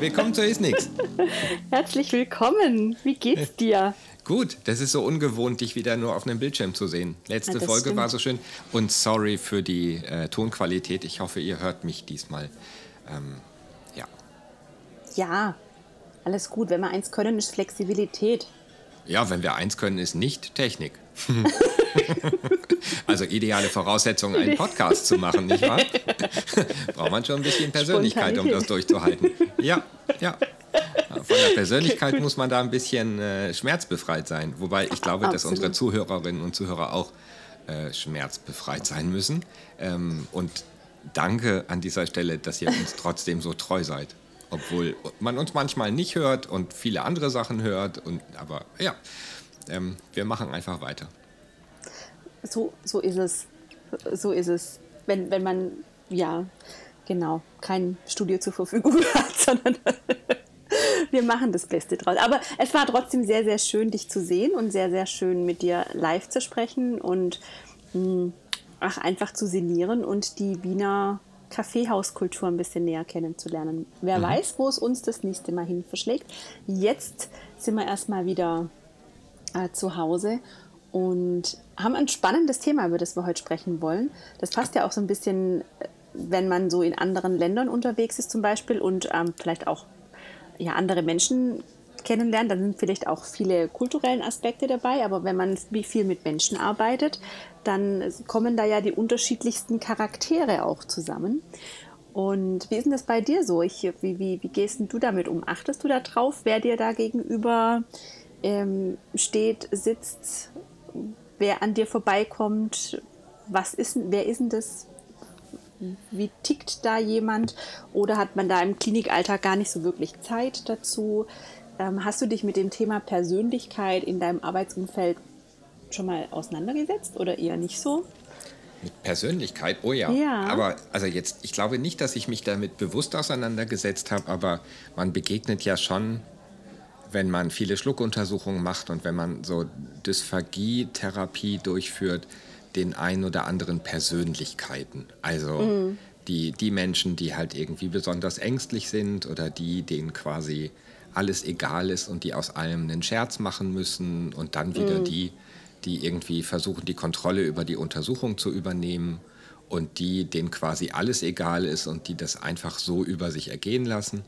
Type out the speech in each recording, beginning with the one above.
Willkommen zu Ist Nix. Herzlich willkommen. Wie geht's dir? Gut, das ist so ungewohnt, dich wieder nur auf einem Bildschirm zu sehen. Letzte Ja, Folge stimmt. war so schön. Und sorry für die äh, Tonqualität. Ich hoffe, ihr hört mich diesmal. Ähm, ja. Ja, alles gut. Wenn wir eins können, ist Flexibilität. ja, wenn wir eins können, ist nicht Technik. also ideale Voraussetzung, einen Podcast zu machen, nicht wahr? Braucht man schon ein bisschen Persönlichkeit, um das durchzuhalten. Ja, ja. Von der Persönlichkeit muss man da ein bisschen äh, schmerzbefreit sein. Wobei ich glaube, dass Absolut. unsere Zuhörerinnen und Zuhörer auch äh, schmerzbefreit sein müssen. Ähm, und danke an dieser Stelle, dass ihr uns trotzdem so treu seid. Obwohl man uns manchmal nicht hört und viele andere Sachen hört. Und, aber ja, ähm, wir machen einfach weiter. So, so ist es. So ist es. Wenn, wenn man, ja, genau, kein Studio zur Verfügung hat, sondern wir machen das Beste draus. Aber es war trotzdem sehr, sehr schön, dich zu sehen und sehr, sehr schön, mit dir live zu sprechen und mh, ach, einfach zu sinnieren und die Wiener Kaffeehauskultur ein bisschen näher kennenzulernen. Wer weiß, wo es uns das nächste Mal hin verschlägt. Jetzt sind wir erstmal wieder äh, zu Hause und haben ein spannendes Thema, über das wir heute sprechen wollen. Das passt ja auch so ein bisschen, äh, wenn man so in anderen Ländern unterwegs ist zum Beispiel und ähm, vielleicht auch ja, andere Menschen kennenlernt, dann sind vielleicht auch viele kulturellen Aspekte dabei, aber wenn man viel mit Menschen arbeitet, dann kommen da ja die unterschiedlichsten Charaktere auch zusammen. Und wie ist denn das bei dir so? Ich, wie, wie, wie gehst du damit um? Achtest du da drauf, wer dir da gegenüber ähm, steht, sitzt, wer an dir vorbeikommt? Was ist, wer ist denn das? Wie tickt da jemand? Oder hat man da im Klinikalltag gar nicht so wirklich Zeit dazu? Ähm, hast du dich mit dem Thema Persönlichkeit in deinem Arbeitsumfeld schon mal auseinandergesetzt oder eher nicht so? Mit Persönlichkeit, oh ja. Ja. Aber also jetzt, ich glaube nicht, dass ich mich damit bewusst auseinandergesetzt habe, aber man begegnet ja schon, wenn man viele Schluckuntersuchungen macht und wenn man so Dysphagie-Therapie durchführt, den ein oder anderen Persönlichkeiten. Also die, die Menschen, die halt irgendwie besonders ängstlich sind oder die, denen quasi alles egal ist und die aus allem einen Scherz machen müssen und dann wieder die, die irgendwie versuchen, die Kontrolle über die Untersuchung zu übernehmen und die, denen quasi alles egal ist und die das einfach so über sich ergehen lassen.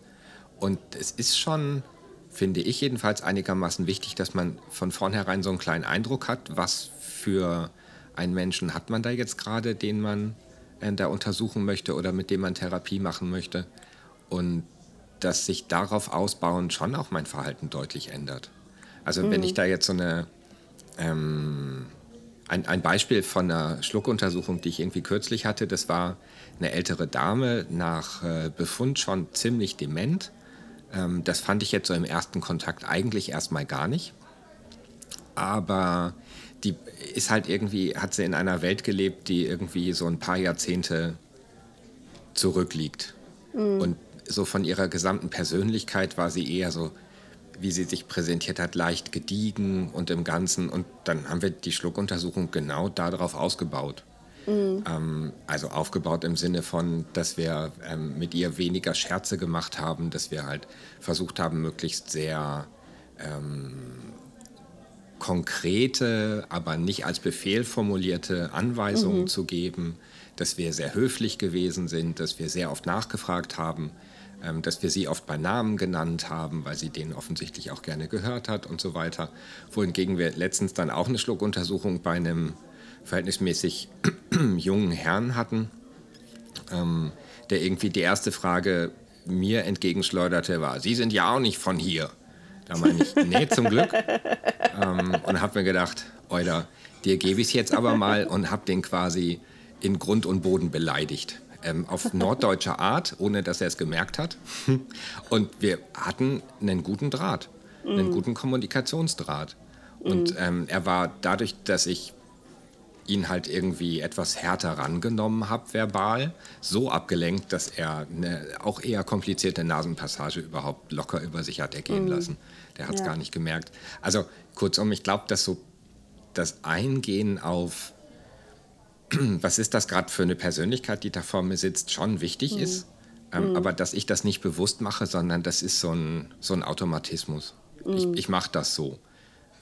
Und es ist schon, finde ich jedenfalls, einigermaßen wichtig, dass man von vornherein so einen kleinen Eindruck hat, was für einen Menschen hat man da jetzt gerade, den man äh, da untersuchen möchte oder mit dem man Therapie machen möchte. Und dass sich darauf ausbauend schon auch mein Verhalten deutlich ändert. Also wenn ich da jetzt so eine ähm, ein, ein Beispiel von einer Schluckuntersuchung, die ich irgendwie kürzlich hatte, das war eine ältere Dame, nach äh, Befund schon ziemlich dement. Ähm, das fand ich jetzt so im ersten Kontakt eigentlich erstmal gar nicht. Aber die ist halt irgendwie, hat sie in einer Welt gelebt, die irgendwie so ein paar Jahrzehnte zurückliegt. Und so von ihrer gesamten Persönlichkeit war sie eher so, wie sie sich präsentiert hat, leicht gediegen und im Ganzen. Und dann haben wir die Schluckuntersuchung genau darauf ausgebaut. Ähm, also aufgebaut im Sinne von, dass wir ähm, mit ihr weniger Scherze gemacht haben, dass wir halt versucht haben, möglichst sehr ähm, konkrete, aber nicht als Befehl formulierte Anweisungen zu geben, dass wir sehr höflich gewesen sind, dass wir sehr oft nachgefragt haben, ähm, dass wir sie oft bei Namen genannt haben, weil sie den offensichtlich auch gerne gehört hat und so weiter. Wohingegen wir letztens dann auch eine Schluckuntersuchung bei einem verhältnismäßig jungen Herrn hatten, ähm, der irgendwie die erste Frage mir entgegenschleuderte, war, Sie sind ja auch nicht von hier. Da meine ich, nee, zum Glück. Ähm, und habe mir gedacht, Euler, dir gebe ich es jetzt aber mal und habe den quasi in Grund und Boden beleidigt. Ähm, auf norddeutscher Art, ohne dass er es gemerkt hat. Und wir hatten einen guten Draht, einen guten Kommunikationsdraht. Und ähm, er war dadurch, dass ich ihn halt irgendwie etwas härter rangenommen habe, verbal, so abgelenkt, dass er eine auch eher komplizierte Nasenpassage überhaupt locker über sich hat ergehen lassen. Der hat es Ja. gar nicht gemerkt. Also kurzum, ich glaube, dass so das Eingehen auf, was ist das gerade für eine Persönlichkeit, die da vor mir sitzt, schon wichtig ist. Ähm, mhm. Aber dass ich das nicht bewusst mache, sondern das ist so ein, so ein Automatismus. Mhm. Ich, ich mache das so.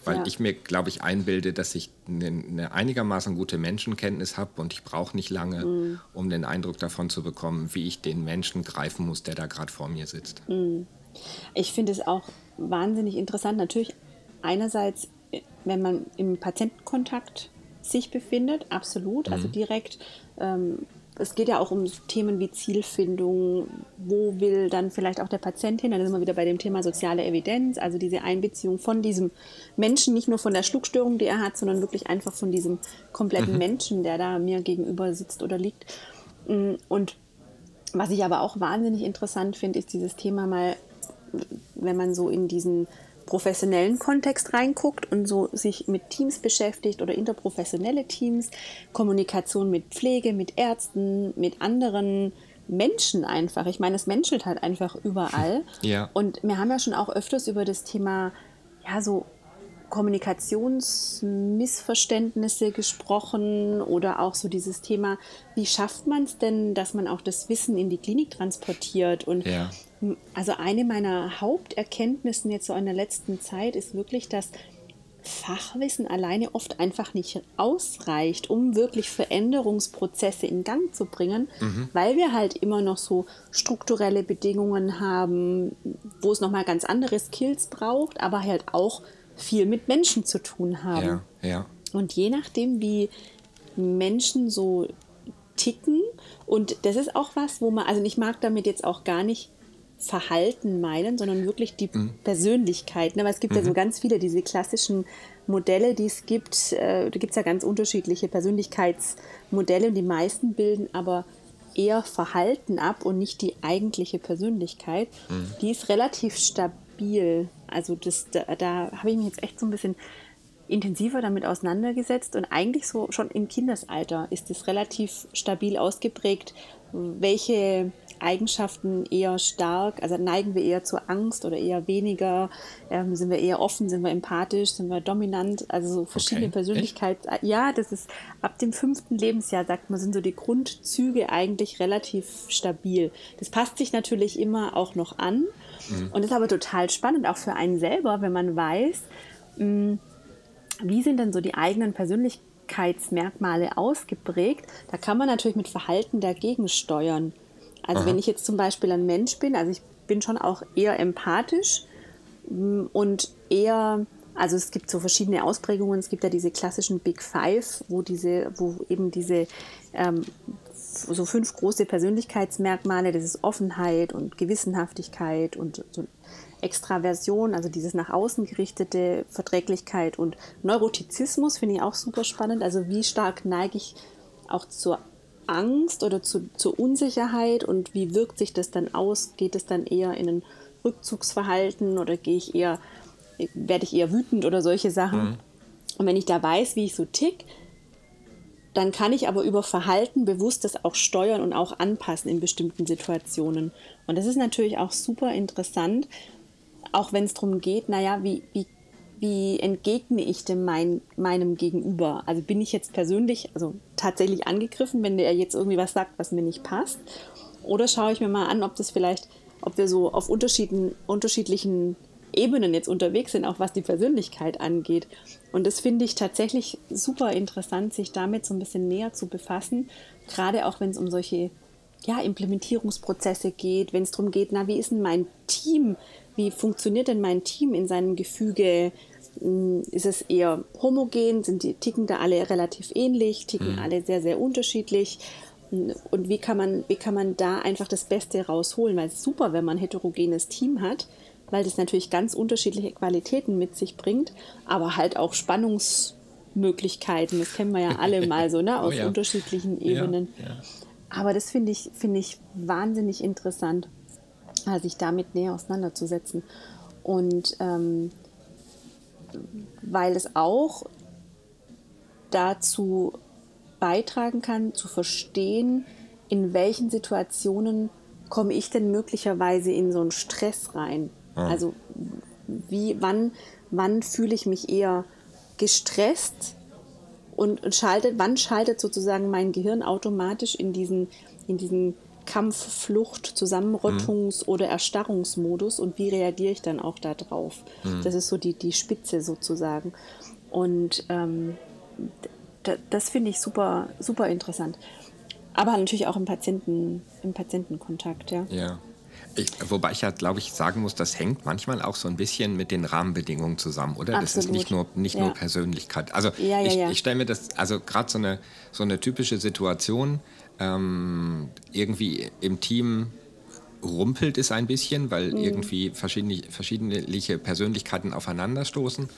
Weil ja. ich mir, glaube ich, einbilde, dass ich eine, eine einigermaßen gute Menschenkenntnis habe und ich brauche nicht lange, mhm. um den Eindruck davon zu bekommen, wie ich den Menschen greifen muss, der da gerade vor mir sitzt. Mhm. Ich finde es auch wahnsinnig interessant. Natürlich einerseits, wenn man im Patientenkontakt sich befindet, absolut, also mhm. direkt ähm, es geht ja auch um Themen wie Zielfindung, wo will dann vielleicht auch der Patient hin, dann sind wir wieder bei dem Thema soziale Evidenz, also diese Einbeziehung von diesem Menschen, nicht nur von der Schluckstörung, die er hat, sondern wirklich einfach von diesem kompletten mhm. Menschen, der da mir gegenüber sitzt oder liegt. Mm, und was ich aber auch wahnsinnig interessant finde, ist dieses Thema mal, wenn man so in diesen professionellen Kontext reinguckt und so sich mit Teams beschäftigt oder interprofessionelle Teams, Kommunikation mit Pflege, mit Ärzten, mit anderen Menschen einfach. Ich meine, es menschelt halt einfach überall. Ja. Und wir haben ja schon auch öfters über das Thema, ja, so Kommunikationsmissverständnisse gesprochen oder auch so dieses Thema, wie schafft man es denn, dass man auch das Wissen in die Klinik transportiert? Und ja. also eine meiner Haupterkenntnisse jetzt so in der letzten Zeit ist wirklich, dass Fachwissen alleine oft einfach nicht ausreicht, um wirklich Veränderungsprozesse in Gang zu bringen, mhm. weil wir halt immer noch so strukturelle Bedingungen haben, wo es nochmal ganz andere Skills braucht, aber halt auch viel mit Menschen zu tun haben. Ja, ja. Und je nachdem, wie Menschen so ticken, und das ist auch was, wo man, also ich mag damit jetzt auch gar nicht Verhalten meinen, sondern wirklich die mhm. Persönlichkeit. Ne? Weil es gibt mhm. ja so mhm. ganz viele diese klassischen Modelle, die es gibt. Äh, da gibt es ja ganz unterschiedliche Persönlichkeitsmodelle und die meisten bilden aber eher Verhalten ab und nicht die eigentliche Persönlichkeit. Mhm. Die ist relativ stabil. Also das, da, da habe ich mich jetzt echt so ein bisschen intensiver damit auseinandergesetzt und eigentlich so schon im Kindesalter ist es relativ stabil ausgeprägt, welche Eigenschaften eher stark, also neigen wir eher zur Angst oder eher weniger, ähm, sind wir eher offen, sind wir empathisch, sind wir dominant, also so verschiedene okay. Persönlichkeiten. Ja, das ist ab dem fünften Lebensjahr, sagt man, sind so die Grundzüge eigentlich relativ stabil. Das passt sich natürlich immer auch noch an mhm. und ist aber total spannend, auch für einen selber, wenn man weiß, mh, hm, wie sind denn so die eigenen Persönlichkeitsmerkmale ausgeprägt? Da kann man natürlich mit Verhalten dagegen steuern. Also Aha. wenn ich jetzt zum Beispiel ein Mensch bin, also ich bin schon auch eher empathisch mm, und eher, also es gibt so verschiedene Ausprägungen. Es gibt ja diese klassischen Big Five, wo diese, wo eben diese ähm, so fünf große Persönlichkeitsmerkmale, das ist Offenheit und Gewissenhaftigkeit und so Extraversion, also dieses nach außen gerichtete Verträglichkeit und Neurotizismus finde ich auch super spannend. Also wie stark neige ich auch zur Angst oder zu, zur Unsicherheit und wie wirkt sich das dann aus? Geht es dann eher in ein Rückzugsverhalten oder gehe ich eher, werde ich eher wütend oder solche Sachen? Mhm. Und wenn ich da weiß, wie ich so tick, dann kann ich aber über Verhalten bewusst das auch steuern und auch anpassen in bestimmten Situationen. Und das ist natürlich auch super interessant, auch wenn es darum geht, naja, wie, wie, wie entgegne ich denn mein, meinem Gegenüber? Also bin ich jetzt persönlich, also tatsächlich angegriffen, wenn der jetzt irgendwie was sagt, was mir nicht passt? Oder schaue ich mir mal an, ob das vielleicht, ob wir so auf unterschiedlichen Ebenen jetzt unterwegs sind, auch was die Persönlichkeit angeht. Und das finde ich tatsächlich super interessant, sich damit so ein bisschen näher zu befassen, gerade auch wenn es um solche ja, Implementierungsprozesse geht, wenn es darum geht, na, wie ist denn mein Team? Wie funktioniert denn mein Team in seinem Gefüge? Hm, ist es eher homogen? Sind die ticken da alle relativ ähnlich? Ticken mhm. alle sehr, sehr unterschiedlich? Und wie kann man, wie kann man da einfach das Beste rausholen? Weil es ist super, wenn man ein heterogenes Team hat, weil das natürlich ganz unterschiedliche Qualitäten mit sich bringt, aber halt auch Spannungsmöglichkeiten. Das kennen wir ja alle mal so, ne? Aus oh ja. unterschiedlichen Ebenen. Ja, ja. Aber das finde ich, find ich wahnsinnig interessant, sich damit näher auseinanderzusetzen. Und ähm, weil es auch dazu beitragen kann, zu verstehen, in welchen Situationen komme ich denn möglicherweise in so einen Stress rein. Ah. Also wie, wann, wann fühle ich mich eher gestresst und, und schaltet, wann schaltet sozusagen mein Gehirn automatisch in diesen, in diesen Kampf, Flucht, Zusammenrottungs- oder Erstarrungsmodus und wie reagiere ich dann auch darauf. Das ist so die, die Spitze sozusagen. Und ähm, das finde ich super, super interessant. Aber natürlich auch im, Patienten, im Patientenkontakt, ja. Ja. Ich, wobei ich ja, glaube ich, sagen muss, das hängt manchmal auch so ein bisschen mit den Rahmenbedingungen zusammen, oder? Absolut. Das ist nicht nur, nicht ja. nur Persönlichkeit. Also ja, ja, ich, ich stelle mir das, also gerade so eine, so eine typische Situation, ähm, irgendwie im Team rumpelt es ein bisschen, weil Mhm. irgendwie verschiedene, verschiedene Persönlichkeiten aufeinanderstoßen. Mhm.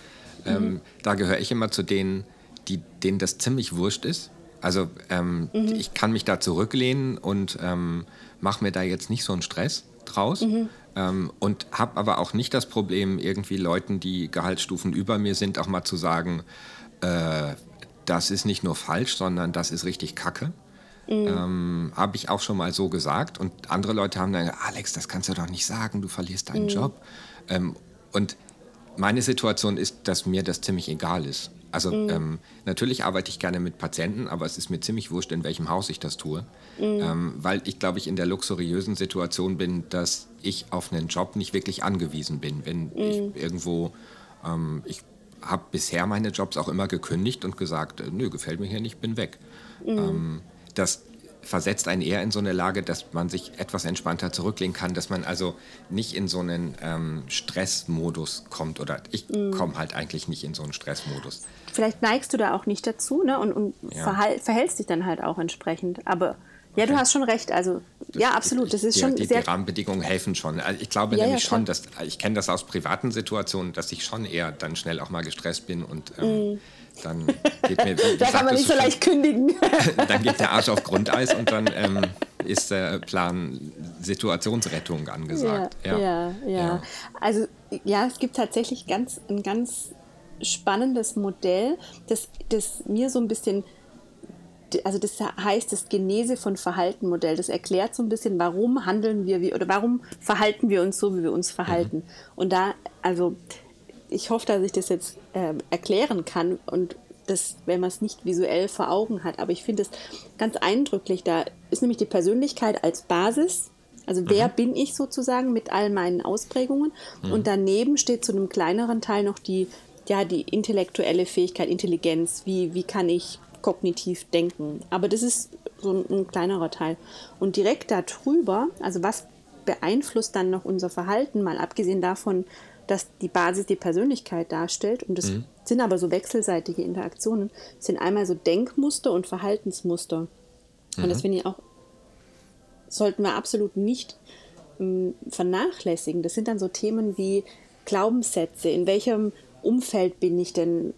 Ähm, da gehöre ich immer zu denen, die, denen das ziemlich wurscht ist. Also ähm, Mhm. ich kann mich da zurücklehnen und ähm, mache mir da jetzt nicht so einen Stress draus. Mhm. Ähm, und habe aber auch nicht das Problem, irgendwie Leuten, die Gehaltsstufen über mir sind, auch mal zu sagen, äh, das ist nicht nur falsch, sondern das ist richtig kacke. Ähm, habe ich auch schon mal so gesagt. Und andere Leute haben dann gesagt, Alex, das kannst du doch nicht sagen, du verlierst deinen Job. Ähm, und meine Situation ist, dass mir das ziemlich egal ist. Also ähm, natürlich arbeite ich gerne mit Patienten, aber es ist mir ziemlich wurscht, in welchem Haus ich das tue. Ähm, weil ich, glaube ich, in der luxuriösen Situation bin, dass ich auf einen Job nicht wirklich angewiesen bin. Wenn ich irgendwo, ähm, ich habe bisher meine Jobs auch immer gekündigt und gesagt, äh, nö, gefällt mir hier nicht, bin weg. Ähm, das versetzt einen eher in so eine Lage, dass man sich etwas entspannter zurücklehnen kann, dass man also nicht in so einen ähm, Stressmodus kommt oder ich komme halt eigentlich nicht in so einen Stressmodus. Vielleicht neigst du da auch nicht dazu ne? und, und Ja. verhältst dich dann halt auch entsprechend. Aber ja, du Okay. hast schon recht. Also, ja, absolut. Das ist die, schon die, sehr. die Rahmenbedingungen helfen schon. Also ich glaube Ja, ja, nämlich schon, klar. dass ich kenne das aus privaten Situationen, dass ich schon eher dann schnell auch mal gestresst bin und ähm, dann geht mir, Mm. da kann man nicht so leicht kündigen. schon, dann geht der Arsch auf Grundeis und dann ähm, ist der Plan Situationsrettung angesagt. Ja, ja, ja. Also ja, es gibt tatsächlich ganz, ein ganz spannendes Modell, das, das mir so ein bisschen, also das heißt das Genese von Verhalten Modell. Das erklärt so ein bisschen, warum handeln wir wie oder warum verhalten wir uns so, wie wir uns verhalten. Und da, also ich hoffe, dass ich das jetzt ähm, erklären kann und das, wenn man es nicht visuell vor Augen hat. Aber ich finde es ganz eindrücklich. Da ist nämlich die Persönlichkeit als Basis. Also wer bin ich sozusagen mit all meinen Ausprägungen? Und daneben steht zu einem kleineren Teil noch die, ja, die intellektuelle Fähigkeit, Intelligenz. Wie, wie kann ich kognitiv denken? Aber das ist so ein, ein kleinerer Teil. Und direkt darüber, also was beeinflusst dann noch unser Verhalten, mal abgesehen davon, dass die Basis die Persönlichkeit darstellt. Und das sind aber so wechselseitige Interaktionen. Das sind einmal so Denkmuster und Verhaltensmuster. Und das finde ich auch, sollten wir absolut nicht ähm, vernachlässigen. Das sind dann so Themen wie Glaubenssätze. In welchem Umfeld bin ich denn?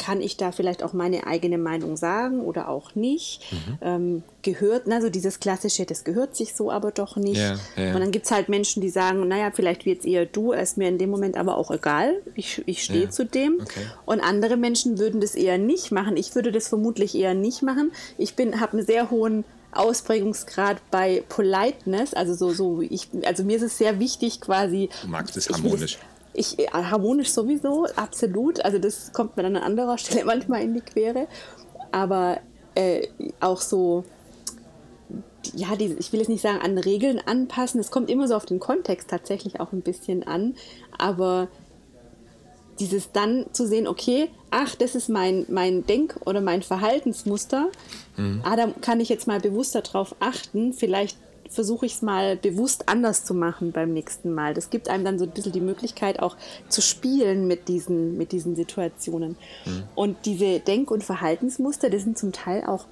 Kann ich da vielleicht auch meine eigene Meinung sagen oder auch nicht? Ähm, gehört, also dieses klassische, das gehört sich so aber doch nicht. Ja, ja. Und dann gibt es halt Menschen, die sagen, naja, vielleicht wird es eher du, ist mir in dem Moment aber auch egal. Ich, ich stehe Ja, zu dem. okay. Und andere Menschen würden das eher nicht machen. Ich würde das vermutlich eher nicht machen. Ich bin, habe einen sehr hohen Ausprägungsgrad bei Politeness, also so, so ich, also mir ist es sehr wichtig quasi. Du magst es harmonisch. Ich, äh, harmonisch sowieso, absolut. Also das kommt mir dann an anderer Stelle manchmal in die Quere. Aber äh, auch so, ja, die, ich will jetzt nicht sagen, an Regeln anpassen. Es kommt immer so auf den Kontext tatsächlich auch ein bisschen an. Aber dieses dann zu sehen, okay, ach, das ist mein, mein Denk- oder mein Verhaltensmuster. Ah, da kann ich jetzt mal bewusster drauf achten. Vielleicht versuche ich es mal bewusst anders zu machen beim nächsten Mal. Das gibt einem dann so ein bisschen die Möglichkeit auch zu spielen mit diesen, mit diesen Situationen. Und diese Denk- und Verhaltensmuster, das sind zum Teil auch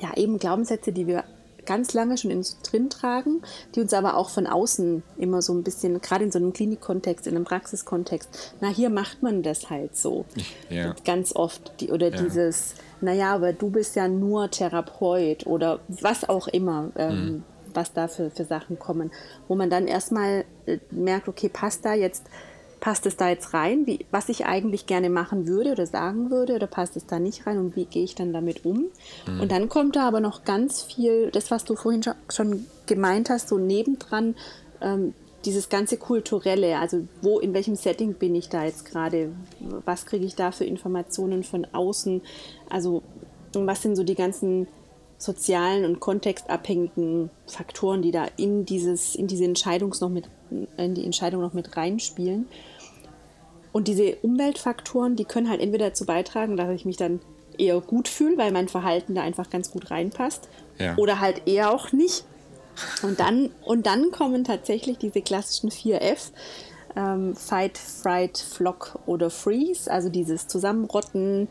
ja, eben Glaubenssätze, die wir ganz lange schon in uns drin tragen, die uns aber auch von außen immer so ein bisschen, gerade in so einem Klinikkontext, in einem Praxiskontext, na, hier macht man das halt so. Ja. Ganz oft. Die, oder Ja. dieses, naja, aber du bist ja nur Therapeut oder was auch immer, ähm, was da für, für Sachen kommen, wo man dann erstmal äh, merkt, okay, passt da jetzt, passt es da jetzt rein, wie, was ich eigentlich gerne machen würde oder sagen würde, oder passt es da nicht rein und wie gehe ich dann damit um? Und dann kommt da aber noch ganz viel, das, was du vorhin schon, gemeint hast, so nebendran, ähm, dieses ganze kulturelle, also wo, in welchem Setting bin ich da jetzt gerade, was kriege ich da für Informationen von außen, also was sind so die ganzen sozialen und kontextabhängigen Faktoren, die da in dieses, in diese Entscheidungs noch mit, in die Entscheidung noch mit reinspielen. Und diese Umweltfaktoren, die können halt entweder dazu beitragen, dass ich mich dann eher gut fühle, weil mein Verhalten da einfach ganz gut reinpasst, ja. oder halt eher auch nicht. Und dann, und dann kommen tatsächlich diese klassischen 4F, ähm, Fight, Fright, Flock oder Freeze, also dieses Zusammenrotten,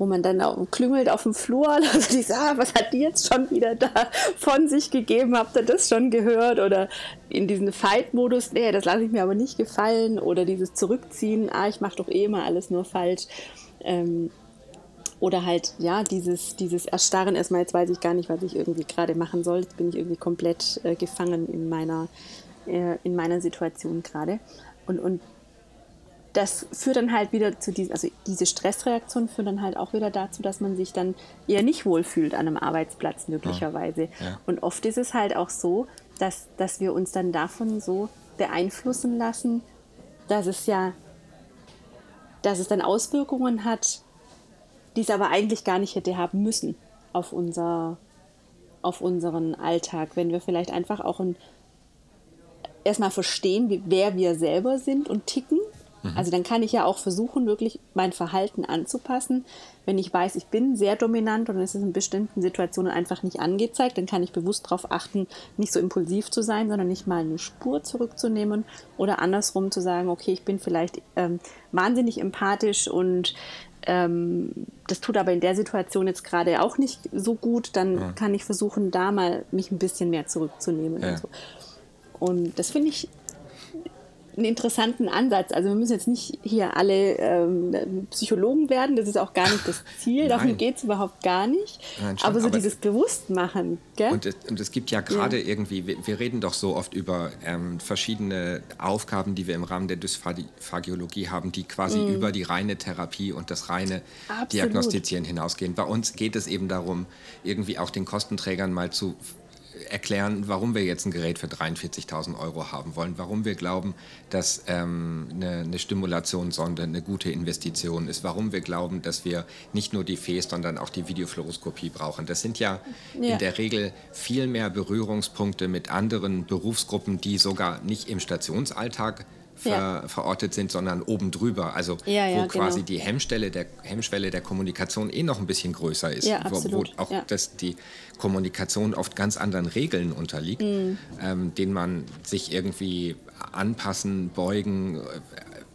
wo man dann auch klüngelt auf dem Flur, also die sagen, ah, was hat die jetzt schon wieder da von sich gegeben, habt ihr das schon gehört? Oder in diesen Fight-Modus, nee, das lasse ich mir aber nicht gefallen. Oder dieses Zurückziehen, ah, ich mache doch eh immer alles nur falsch. Ähm, oder halt, ja, dieses, dieses Erstarren, erstmal, jetzt weiß ich gar nicht, was ich irgendwie gerade machen soll. Jetzt bin ich irgendwie komplett äh, gefangen in meiner, äh, in meiner Situation gerade. Und, und das führt dann halt wieder zu diesen, also diese Stressreaktion führt dann halt auch wieder dazu, dass man sich dann eher nicht wohlfühlt an einem Arbeitsplatz möglicherweise. Ja. Und oft ist es halt auch so, dass, dass wir uns dann davon so beeinflussen lassen, dass es ja, dass es dann Auswirkungen hat, die es aber eigentlich gar nicht hätte haben müssen auf unser, auf unseren Alltag, wenn wir vielleicht einfach auch ein, erstmal verstehen, wie, wer wir selber sind und ticken Mhm. Also dann kann ich ja auch versuchen, wirklich mein Verhalten anzupassen. Wenn ich weiß, ich bin sehr dominant und es ist in bestimmten Situationen einfach nicht angezeigt, dann kann ich bewusst darauf achten, nicht so impulsiv zu sein, sondern nicht mal eine Spur zurückzunehmen oder andersrum zu sagen, okay, ich bin vielleicht ähm, wahnsinnig empathisch und ähm, das tut aber in der Situation jetzt gerade auch nicht so gut, dann ja. kann ich versuchen, da mal mich ein bisschen mehr zurückzunehmen. Ja. Und, so. und das finde ich einen interessanten Ansatz. Also wir müssen jetzt nicht hier alle ähm, Psychologen werden, das ist auch gar nicht das Ziel, darum geht es überhaupt gar nicht. Nein, schon, aber so aber dieses Bewusstmachen. Gell? Und, es, und es gibt ja gerade ja. irgendwie, wir, wir, reden doch so oft über ähm, verschiedene Aufgaben, die wir im Rahmen der Dysphagiologie haben, die quasi mm. über die reine Therapie und das reine Absolut. Diagnostizieren hinausgehen. Bei uns geht es eben darum, irgendwie auch den Kostenträgern mal zu erklären, warum wir jetzt ein Gerät für 43.000 Euro haben wollen, warum wir glauben, dass ähm, eine, eine Stimulationssonde eine gute Investition ist, warum wir glauben, dass wir nicht nur die FES, sondern auch die Videofluoroskopie brauchen. Das sind ja, ja, in der Regel viel mehr Berührungspunkte mit anderen Berufsgruppen, die sogar nicht im Stationsalltag ver, ja. verortet sind, sondern oben drüber. Also ja, ja, wo quasi genau. die Hemmstelle der, Hemmschwelle der Kommunikation eh noch ein bisschen größer ist. wo, wo, auch das, die Kommunikation oft ganz anderen Regeln unterliegt, mhm. ähm, denen man sich irgendwie anpassen, beugen,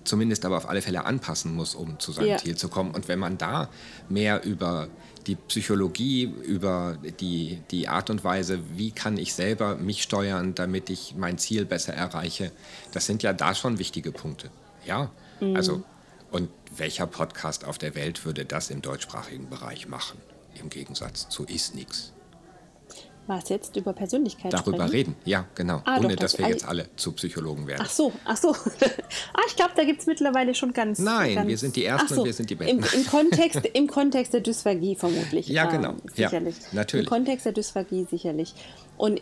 zumindest aber auf alle Fälle anpassen muss, um zu seinem Ziel zu kommen. Und wenn man da mehr über die Psychologie, über die, die Art und Weise, wie kann ich selber mich steuern, damit ich mein Ziel besser erreiche. Das sind ja da schon wichtige Punkte. Ja, mhm. also und welcher Podcast auf der Welt würde das im deutschsprachigen Bereich machen? Im Gegensatz zu Ist nix. Was jetzt über Persönlichkeit Darüber sprechen? reden, ja, genau. Ah, Ohne doch, das, dass wir jetzt alle zu Psychologen werden. Ach so, ach so. ah, ich glaube, da gibt es mittlerweile schon ganz. Nein, ganz, wir sind die Ersten so, und wir sind die Besten. Im, Im, Kontext, Im Kontext der Dysphagie vermutlich. Ja, genau. Ähm, sicherlich. Ja, natürlich. Im Kontext der Dysphagie sicherlich. Und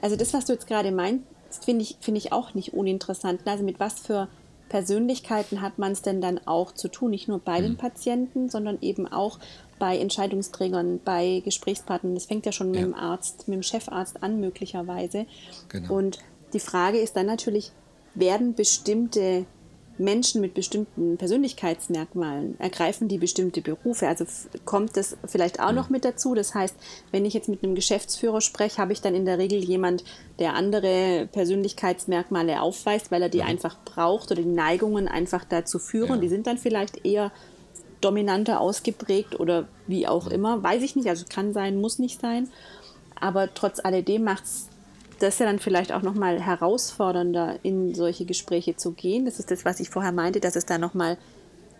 also das, was du jetzt gerade meinst, finde ich, find ich auch nicht uninteressant. Also mit was für Persönlichkeiten hat man es denn dann auch zu tun? Nicht nur bei hm. den Patienten, sondern eben auch bei Entscheidungsträgern, bei Gesprächspartnern. Das fängt ja schon ja. mit dem Arzt, mit dem Chefarzt an, möglicherweise. Genau. Und die Frage ist dann natürlich, werden bestimmte Menschen mit bestimmten Persönlichkeitsmerkmalen ergreifen die bestimmte Berufe. Also kommt das vielleicht auch noch mit dazu. Das heißt, wenn ich jetzt mit einem Geschäftsführer spreche, habe ich dann in der Regel jemand, der andere Persönlichkeitsmerkmale aufweist, weil er die einfach braucht oder die Neigungen einfach dazu führen. Ja. Die sind dann vielleicht eher dominanter ausgeprägt oder wie auch immer. Weiß ich nicht, also kann sein, muss nicht sein. Aber trotz alledem macht es das ja dann vielleicht auch nochmal herausfordernder, in solche Gespräche zu gehen. Das ist das, was ich vorher meinte, dass es da nochmal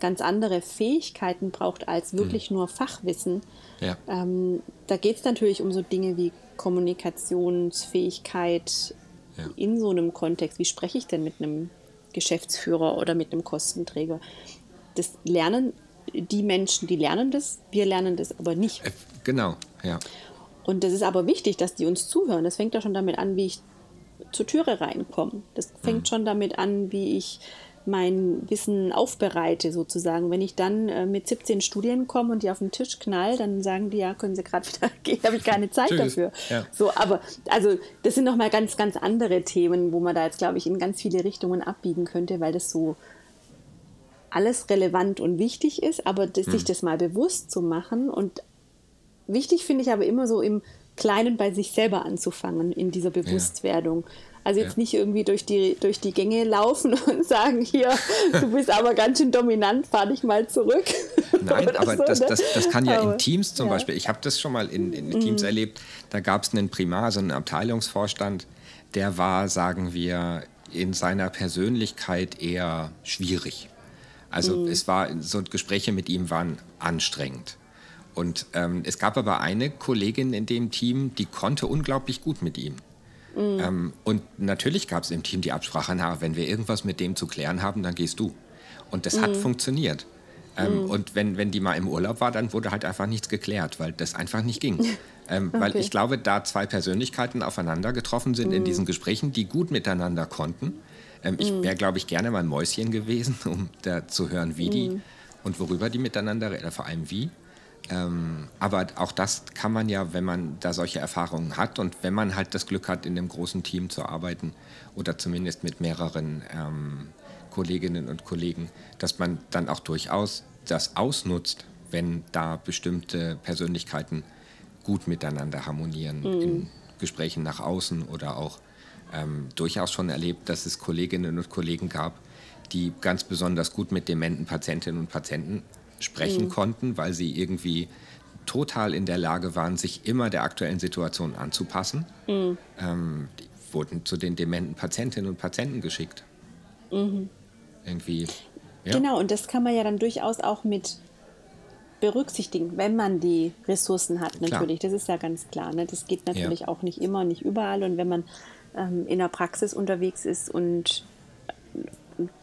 ganz andere Fähigkeiten braucht als wirklich mhm. nur Fachwissen. Ja. Ähm, da geht es natürlich um so Dinge wie Kommunikationsfähigkeit ja. in so einem Kontext. Wie spreche ich denn mit einem Geschäftsführer oder mit einem Kostenträger? Das Lernen die Menschen, die lernen das, wir lernen das aber nicht. Äh, genau, ja. Und das ist aber wichtig, dass die uns zuhören. Das fängt ja schon damit an, wie ich zur Türe reinkomme. Das fängt mhm. schon damit an, wie ich mein Wissen aufbereite sozusagen. Wenn ich dann äh, mit 17 Studien komme und die auf den Tisch knall, dann sagen die, ja, können Sie gerade wieder gehen, habe ich keine Zeit dafür. Ja. So, aber also das sind nochmal ganz, ganz andere Themen, wo man da jetzt, glaube ich, in ganz viele Richtungen abbiegen könnte, weil das so alles relevant und wichtig ist, aber das, hm. sich das mal bewusst zu machen und wichtig finde ich aber immer so im Kleinen bei sich selber anzufangen, in dieser Bewusstwerdung. Ja. Also jetzt ja. nicht irgendwie durch die, durch die Gänge laufen und sagen, hier, du bist aber ganz schön dominant, fahr dich mal zurück. Nein, aber so, das, ne? das, das kann ja aber, in Teams zum ja. Beispiel, ich habe das schon mal in, in Teams mhm. erlebt, da gab es einen Primar, so einen Abteilungsvorstand, der war, sagen wir, in seiner Persönlichkeit eher schwierig. Also mhm. es war, so Gespräche mit ihm waren anstrengend. Und ähm, es gab aber eine Kollegin in dem Team, die konnte unglaublich gut mit ihm. Mhm. Ähm, und natürlich gab es im Team die Absprache, na, wenn wir irgendwas mit dem zu klären haben, dann gehst du. Und das mhm. hat funktioniert. Ähm, mhm. Und wenn, wenn die mal im Urlaub war, dann wurde halt einfach nichts geklärt, weil das einfach nicht ging. ähm, okay. Weil ich glaube, da zwei Persönlichkeiten aufeinander getroffen sind in mhm. diesen Gesprächen, die gut miteinander konnten. Ähm, ich mhm. wäre, glaube ich, gerne mal ein Mäuschen gewesen, um da zu hören, wie die mhm. und worüber die miteinander reden, vor allem wie. Ähm, aber auch das kann man ja, wenn man da solche Erfahrungen hat und wenn man halt das Glück hat, in einem großen Team zu arbeiten oder zumindest mit mehreren ähm, Kolleginnen und Kollegen, dass man dann auch durchaus das ausnutzt, wenn da bestimmte Persönlichkeiten gut miteinander harmonieren mhm. in Gesprächen nach außen oder auch ähm, durchaus schon erlebt, dass es Kolleginnen und Kollegen gab, die ganz besonders gut mit dementen Patientinnen und Patienten sprechen mhm. konnten, weil sie irgendwie total in der Lage waren, sich immer der aktuellen Situation anzupassen. Mhm. Ähm, die wurden zu den dementen Patientinnen und Patienten geschickt. Mhm. Irgendwie. Ja. Genau, und das kann man ja dann durchaus auch mit berücksichtigen, wenn man die Ressourcen hat, natürlich. Klar. Das ist ja ganz klar. Ne? Das geht natürlich ja. auch nicht immer, nicht überall. Und wenn man ähm, in der Praxis unterwegs ist und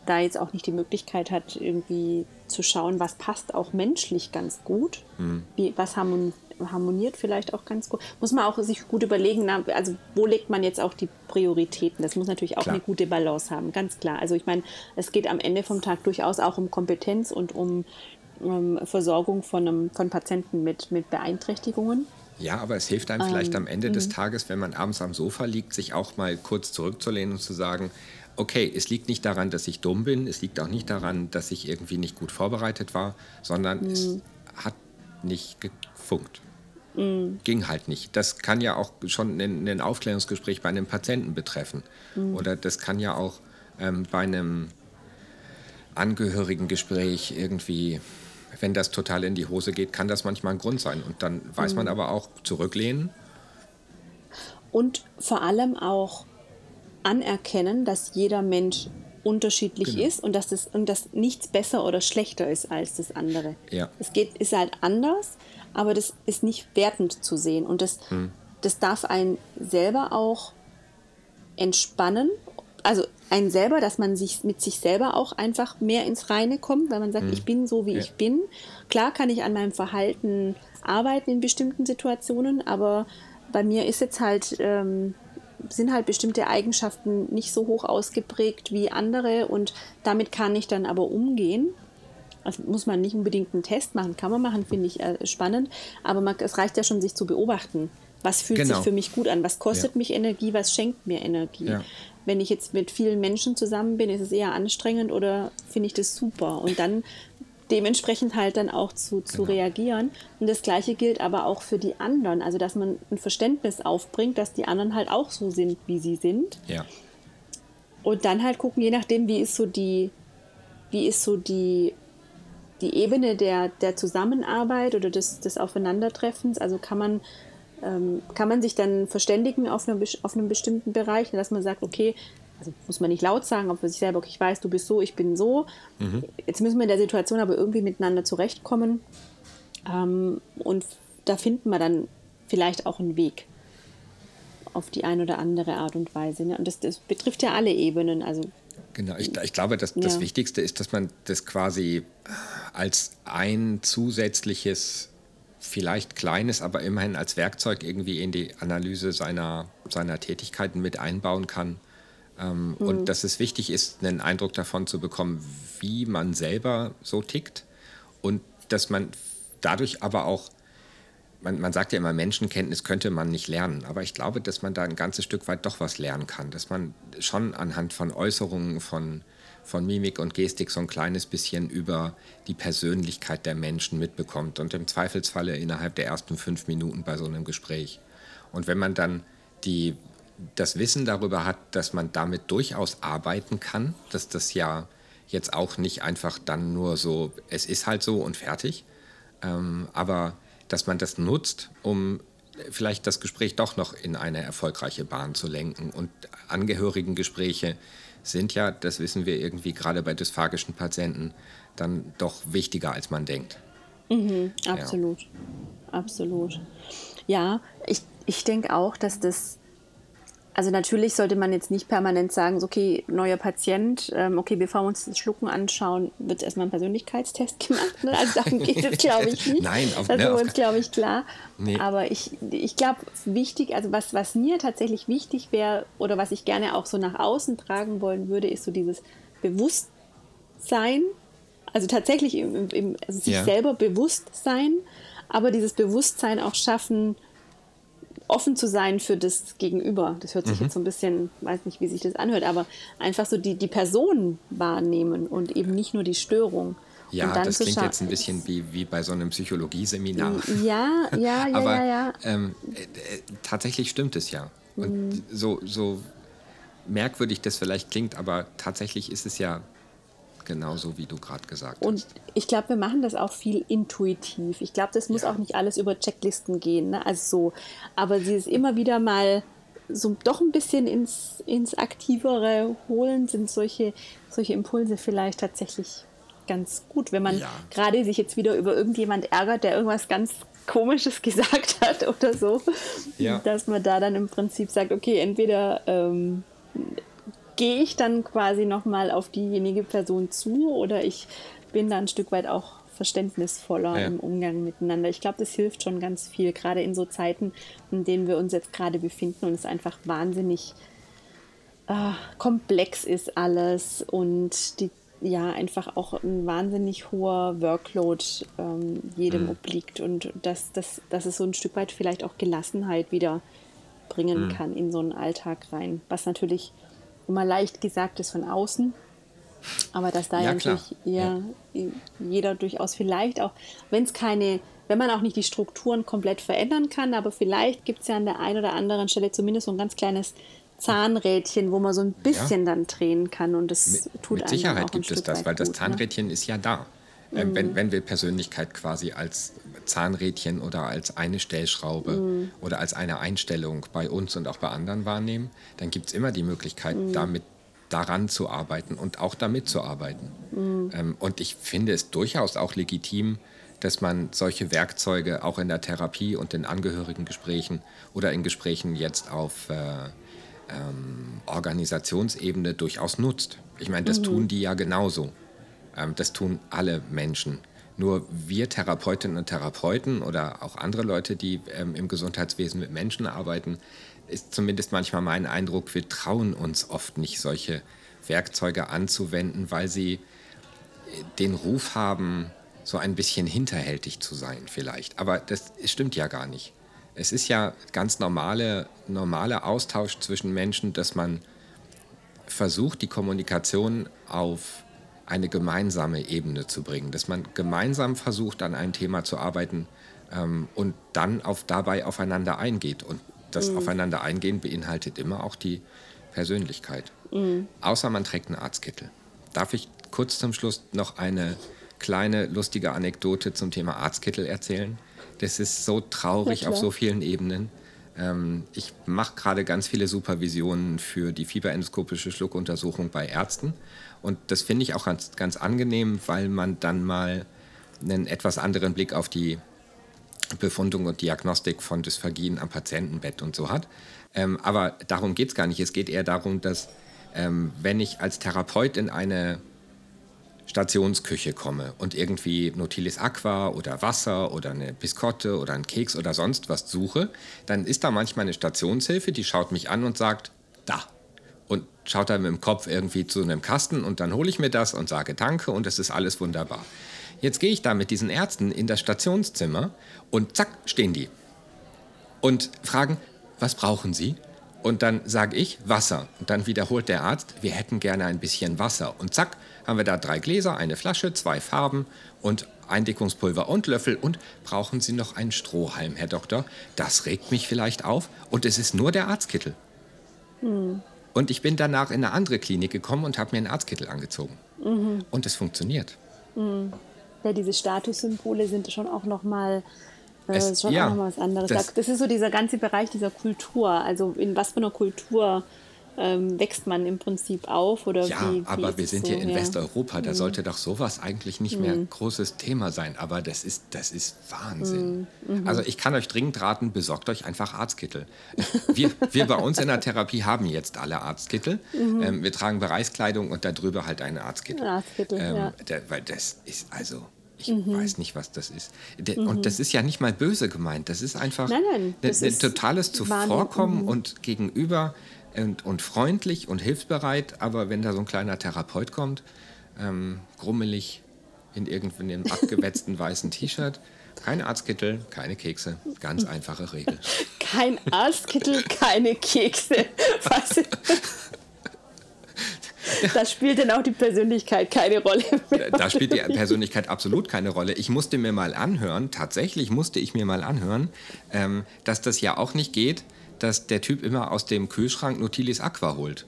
da jetzt auch nicht die Möglichkeit hat, irgendwie zu schauen, was passt auch menschlich ganz gut, mhm. wie, was harmoniert vielleicht auch ganz gut, muss man auch sich gut überlegen, na, also wo legt man jetzt auch die Prioritäten? Das muss natürlich auch klar. eine gute Balance haben, ganz klar. Also ich meine, es geht am Ende vom Tag durchaus auch um Kompetenz und um, um Versorgung von, einem, von Patienten mit, mit Beeinträchtigungen. Ja, aber es hilft einem ähm, vielleicht am Ende des mhm. Tages, wenn man abends am Sofa liegt, sich auch mal kurz zurückzulehnen und zu sagen, okay, es liegt nicht daran, dass ich dumm bin, es liegt auch nicht daran, dass ich irgendwie nicht gut vorbereitet war, sondern mhm. es hat nicht gefunkt. Mhm. Ging halt nicht. Das kann ja auch schon ein, Aufklärungsgespräch bei einem Patienten betreffen. Mhm. Oder das kann ja auch ähm, bei einem Angehörigengespräch irgendwie, wenn das total in die Hose geht, kann das manchmal ein Grund sein. Und dann weiß man mhm. aber auch zurücklehnen. Und vor allem auch anerkennen, dass jeder Mensch unterschiedlich genau. ist und dass, das, und dass nichts besser oder schlechter ist als das andere. Ja. Es geht, ist halt anders, aber das ist nicht wertend zu sehen. Und das, hm. das darf einen selber auch entspannen. Also einen selber, dass man sich mit sich selber auch einfach mehr ins Reine kommt, weil man sagt, hm. ich bin so, wie ja. ich bin. Klar kann ich an meinem Verhalten arbeiten in bestimmten Situationen, aber bei mir ist jetzt halt ähm, sind halt bestimmte Eigenschaften nicht so hoch ausgeprägt wie andere und damit kann ich dann aber umgehen. Also muss man nicht unbedingt einen Test machen, kann man machen, finde ich äh, spannend, aber man, es reicht ja schon, sich zu beobachten. Was fühlt genau. sich für mich gut an? Was kostet ja. mich Energie? Was schenkt mir Energie? Ja. Wenn ich jetzt mit vielen Menschen zusammen bin, ist es eher anstrengend oder finde ich das super? Und dann dementsprechend halt dann auch zu, zu genau. reagieren. Und das Gleiche gilt aber auch für die anderen. Also, dass man ein Verständnis aufbringt, dass die anderen halt auch so sind, wie sie sind. Ja. Und dann halt gucken, je nachdem, wie ist so die, wie ist so die, die Ebene der, der Zusammenarbeit oder des, des Aufeinandertreffens. Also kann man, ähm, kann man sich dann verständigen auf, einer, auf einem bestimmten Bereich, dass man sagt, okay, also muss man nicht laut sagen, aber für sich selber, okay, ich weiß, du bist so, ich bin so. Mhm. Jetzt müssen wir in der Situation aber irgendwie miteinander zurechtkommen. Ähm, und da finden wir dann vielleicht auch einen Weg auf die eine oder andere Art und Weise. Ne? Und das, das, betrifft ja alle Ebenen. Also, genau, ich, ich glaube, dass ja. das Wichtigste ist, dass man das quasi als ein zusätzliches, vielleicht kleines, aber immerhin als Werkzeug irgendwie in die Analyse seiner, seiner Tätigkeiten mit einbauen kann Ähm, mhm. Und dass es wichtig ist, einen Eindruck davon zu bekommen, wie man selber so tickt und dass man dadurch aber auch man, man, sagt ja immer, Menschenkenntnis könnte man nicht lernen, aber ich glaube, dass man da ein ganzes Stück weit doch was lernen kann, dass man schon anhand von Äußerungen, von, von Mimik und Gestik so ein kleines bisschen über die Persönlichkeit der Menschen mitbekommt und im Zweifelsfalle innerhalb der ersten fünf Minuten bei so einem Gespräch. Und wenn man dann die, das Wissen darüber hat, dass man damit durchaus arbeiten kann, dass das ja jetzt auch nicht einfach dann nur so, es ist halt so und fertig, ähm, aber dass man das nutzt, um vielleicht das Gespräch doch noch in eine erfolgreiche Bahn zu lenken. Und Angehörigengespräche sind ja, das wissen wir irgendwie gerade bei dysphagischen Patienten, dann doch wichtiger, als man denkt. Mhm, absolut, ja. absolut. Ja, ich, ich denke auch, dass das also natürlich sollte man jetzt nicht permanent sagen, so, okay, neuer Patient, ähm, okay, bevor wir uns das Schlucken anschauen, wird erstmal ein Persönlichkeitstest gemacht. Ne? Also darum geht es, glaube ich, nicht. Nein, auf, das ne, ist uns, glaube ich, klar. Nee. Aber ich, ich glaube, wichtig, also was, was mir tatsächlich wichtig wäre oder was ich gerne auch so nach außen tragen wollen würde, ist so dieses Bewusstsein, also tatsächlich im, im, also sich ja. selber bewusst sein, aber dieses Bewusstsein auch schaffen, offen zu sein für das Gegenüber. Das hört sich mhm. jetzt so ein bisschen, weiß nicht, wie sich das anhört, aber einfach so die, die Person wahrnehmen und eben nicht nur die Störung. Ja, das klingt jetzt ein bisschen wie, wie bei so einem Psychologieseminar. Ja, ja, ja, aber, ja. ja. Ähm, äh, äh, tatsächlich stimmt es ja. Und mhm. so, so merkwürdig das vielleicht klingt, aber tatsächlich ist es ja genauso, wie du gerade gesagt und hast. Und ich glaube, wir machen das auch viel intuitiv. Ich glaube, das muss ja. auch nicht alles über Checklisten gehen. Ne? Also so, aber sie ist immer wieder mal so doch ein bisschen ins, ins Aktivere holen, sind solche, solche Impulse vielleicht tatsächlich ganz gut, wenn man ja. gerade sich jetzt wieder über irgendjemand ärgert, der irgendwas ganz Komisches gesagt hat oder so, ja. dass man da dann im Prinzip sagt, okay, entweder ähm, gehe ich dann quasi nochmal auf diejenige Person zu oder ich bin da ein Stück weit auch verständnisvoller ja. im Umgang miteinander. Ich glaube, das hilft schon ganz viel, gerade in so Zeiten, in denen wir uns jetzt gerade befinden und es einfach wahnsinnig äh, komplex ist alles und die ja einfach auch ein wahnsinnig hoher Workload ähm, jedem mhm. obliegt und dass, dass, dass es so ein Stück weit vielleicht auch Gelassenheit wieder bringen mhm. kann in so einen Alltag rein, was natürlich immer leicht gesagt ist von außen. Aber dass da ja, ja natürlich ja, jeder durchaus vielleicht auch, wenn es keine, wenn man auch nicht die Strukturen komplett verändern kann, aber vielleicht gibt es ja an der einen oder anderen Stelle zumindest so ein ganz kleines Zahnrädchen, wo man so ein bisschen ja. dann drehen kann und das mit, tut Mit Sicherheit gibt es das, weil gut, das ne? Zahnrädchen ne? ist ja da. Mhm. Wenn, wenn wir Persönlichkeit quasi als Zahnrädchen oder als eine Stellschraube mhm. oder als eine Einstellung bei uns und auch bei anderen wahrnehmen, dann gibt es immer die Möglichkeit, mhm. damit daran zu arbeiten und auch damit zu arbeiten. Mhm. Ähm, und ich finde es durchaus auch legitim, dass man solche Werkzeuge auch in der Therapie und in Angehörigengesprächen oder in Gesprächen jetzt auf äh, ähm, Organisationsebene durchaus nutzt. Ich meine, das mhm. tun die ja genauso. Ähm, das tun alle Menschen. Nur wir Therapeutinnen und Therapeuten oder auch andere Leute, die ähm, im Gesundheitswesen mit Menschen arbeiten, ist zumindest manchmal mein Eindruck, wir trauen uns oft nicht, solche Werkzeuge anzuwenden, weil sie äh, den Ruf haben, so ein bisschen hinterhältig zu sein vielleicht. Aber das stimmt ja gar nicht. Es ist ja ganz normale, normaler Austausch zwischen Menschen, dass man versucht, die Kommunikation auf eine gemeinsame Ebene zu bringen, dass man gemeinsam versucht, an einem Thema zu arbeiten ähm, und dann auf, dabei aufeinander eingeht. Und das mhm. Aufeinander eingehen beinhaltet immer auch die Persönlichkeit. Mhm. Außer man trägt einen Arztkittel. Darf ich kurz zum Schluss noch eine kleine lustige Anekdote zum Thema Arztkittel erzählen? Das ist so traurig auf so vielen Ebenen. Ähm, ich mache gerade ganz viele Supervisionen für die fieberendoskopische Schluckuntersuchung bei Ärzten. Und das finde ich auch ganz, ganz angenehm, weil man dann mal einen etwas anderen Blick auf die Befundung und Diagnostik von Dysphagien am Patientenbett und so hat. Ähm, aber darum geht es gar nicht. Es geht eher darum, dass ähm, wenn ich als Therapeut in eine Stationsküche komme und irgendwie Notilis Aqua oder Wasser oder eine Biskotte oder einen Keks oder sonst was suche, dann ist da manchmal eine Stationshilfe, die schaut mich an und sagt, da. Und schaut dann mit dem Kopf irgendwie zu einem Kasten und dann hole ich mir das und sage Danke und es ist alles wunderbar. Jetzt gehe ich da mit diesen Ärzten in das Stationszimmer und zack, stehen die. Und fragen, was brauchen Sie? Und dann sage ich Wasser. Und dann wiederholt der Arzt, wir hätten gerne ein bisschen Wasser. Und zack, haben wir da drei Gläser, eine Flasche, zwei Farben und Eindickungspulver und Löffel. Und brauchen Sie noch einen Strohhalm, Herr Doktor? Das regt mich vielleicht auf. Und es ist nur der Arztkittel. Hm. Und ich bin danach in eine andere Klinik gekommen und habe mir einen Arztkittel angezogen. Mhm. Und es funktioniert. Mhm. Ja, diese Statussymbole sind schon auch noch mal das es, ist schon ja, auch nochmal was anderes. Das, das, ist so dieser ganze Bereich dieser Kultur. Also in was für einer Kultur ähm, wächst man im Prinzip auf? Oder ja, wie, wie aber wir sind so? hier in ja. Westeuropa. Da mhm. sollte doch sowas eigentlich nicht mehr mhm. großes Thema sein. Aber das ist, das ist Wahnsinn. Mhm. mhm. Also ich kann euch dringend raten, besorgt euch einfach Arztkittel. Wir, wir bei uns in der Therapie haben jetzt alle Arztkittel. Mhm. Ähm, wir tragen Bereichskleidung und darüber halt einen Arztkittel. Arztkittel ähm, ja. der, weil das ist also ich mhm. weiß nicht, was das ist. Der, mhm. Und das ist ja nicht mal böse gemeint. Das ist einfach nein, nein, das ein, ein totales Zuvorkommen mhm. und gegenüber und, und, freundlich und hilfsbereit. Aber wenn da so ein kleiner Therapeut kommt, ähm, grummelig in irgendeinem abgewetzten weißen T-Shirt, kein Arztkittel, keine Kekse. Ganz einfache Regel. Kein Arztkittel, keine Kekse. Was? da spielt dann auch die Persönlichkeit keine Rolle mehr. Da spielt die Persönlichkeit absolut keine Rolle. Ich musste mir mal anhören, tatsächlich musste ich mir mal anhören, ähm, dass das ja auch nicht geht, dass der Typ immer aus dem Kühlschrank Nutilis Aqua holt.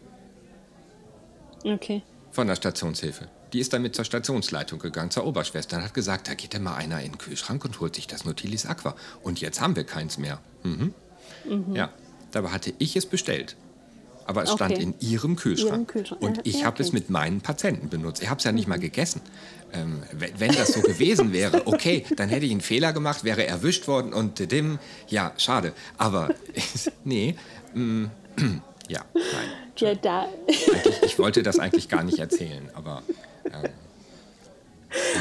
Okay. Von der Stationshilfe. Die ist damit zur Stationsleitung gegangen, zur Oberschwester, und hat gesagt, da geht immer einer in den Kühlschrank und holt sich das Nutilis Aqua. Und jetzt haben wir keins mehr. Mhm. Mhm. Ja, dabei hatte ich es bestellt aber es okay. stand in ihrem Kühlschrank. Ihrem Kühlschrank. Und ich ja, habe es mit meinen Patienten benutzt. Ich habe es ja nicht mhm. mal gegessen. Ähm, wenn das so gewesen wäre, okay, dann hätte ich einen Fehler gemacht, wäre erwischt worden und dem, ja, schade. Aber nee, mm, ja, nein. Ja, da. ich wollte das eigentlich gar nicht erzählen, aber. Ähm,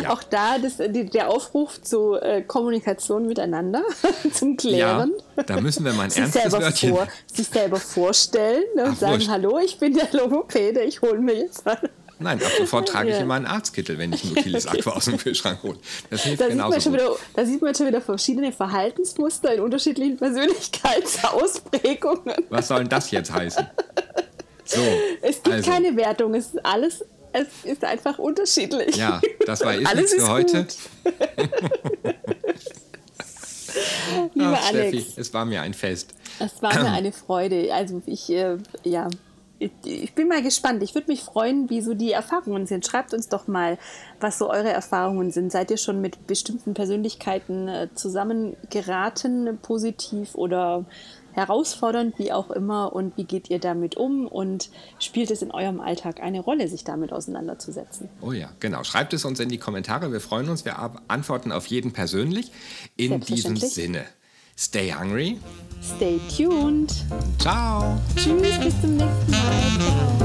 ja. Auch da das, die, der Aufruf zur äh, Kommunikation miteinander, zum Klären. Ja, da müssen wir mal ein sich ernstes selber Wörtchen... Vor, sich selber vorstellen ne, und Ach, sagen, wurscht. hallo, ich bin der Logopäde, ich hole mir jetzt mal... Nein, ab sofort trage ich ja. immer einen Arztkittel, wenn ich ein Utilis Aqua aus dem Kühlschrank hole. Das hilft da genauso sieht man schon wieder, Da sieht man schon wieder verschiedene Verhaltensmuster in unterschiedlichen Persönlichkeitsausprägungen. Was soll denn das jetzt heißen? So, es gibt also. keine Wertung, es ist alles es ist einfach unterschiedlich. Ja, das war Alles für heute. Lieber Ach, Alex, Steffi, es war mir ein Fest. Es war mir eine Freude. Also ich, äh, ja, ich, ich, bin mal gespannt. Ich würde mich freuen, wie so die Erfahrungen sind. Schreibt uns doch mal, was so eure Erfahrungen sind. Seid ihr schon mit bestimmten Persönlichkeiten äh, zusammengeraten, positiv oder herausfordernd, wie auch immer, und wie geht ihr damit um und spielt es in eurem Alltag eine Rolle, sich damit auseinanderzusetzen? Oh ja, genau. Schreibt es uns in die Kommentare. Wir freuen uns. Wir antworten auf jeden persönlich. In diesem Sinne, stay hungry. Stay tuned. Ciao. Tschüss, bis zum nächsten Mal.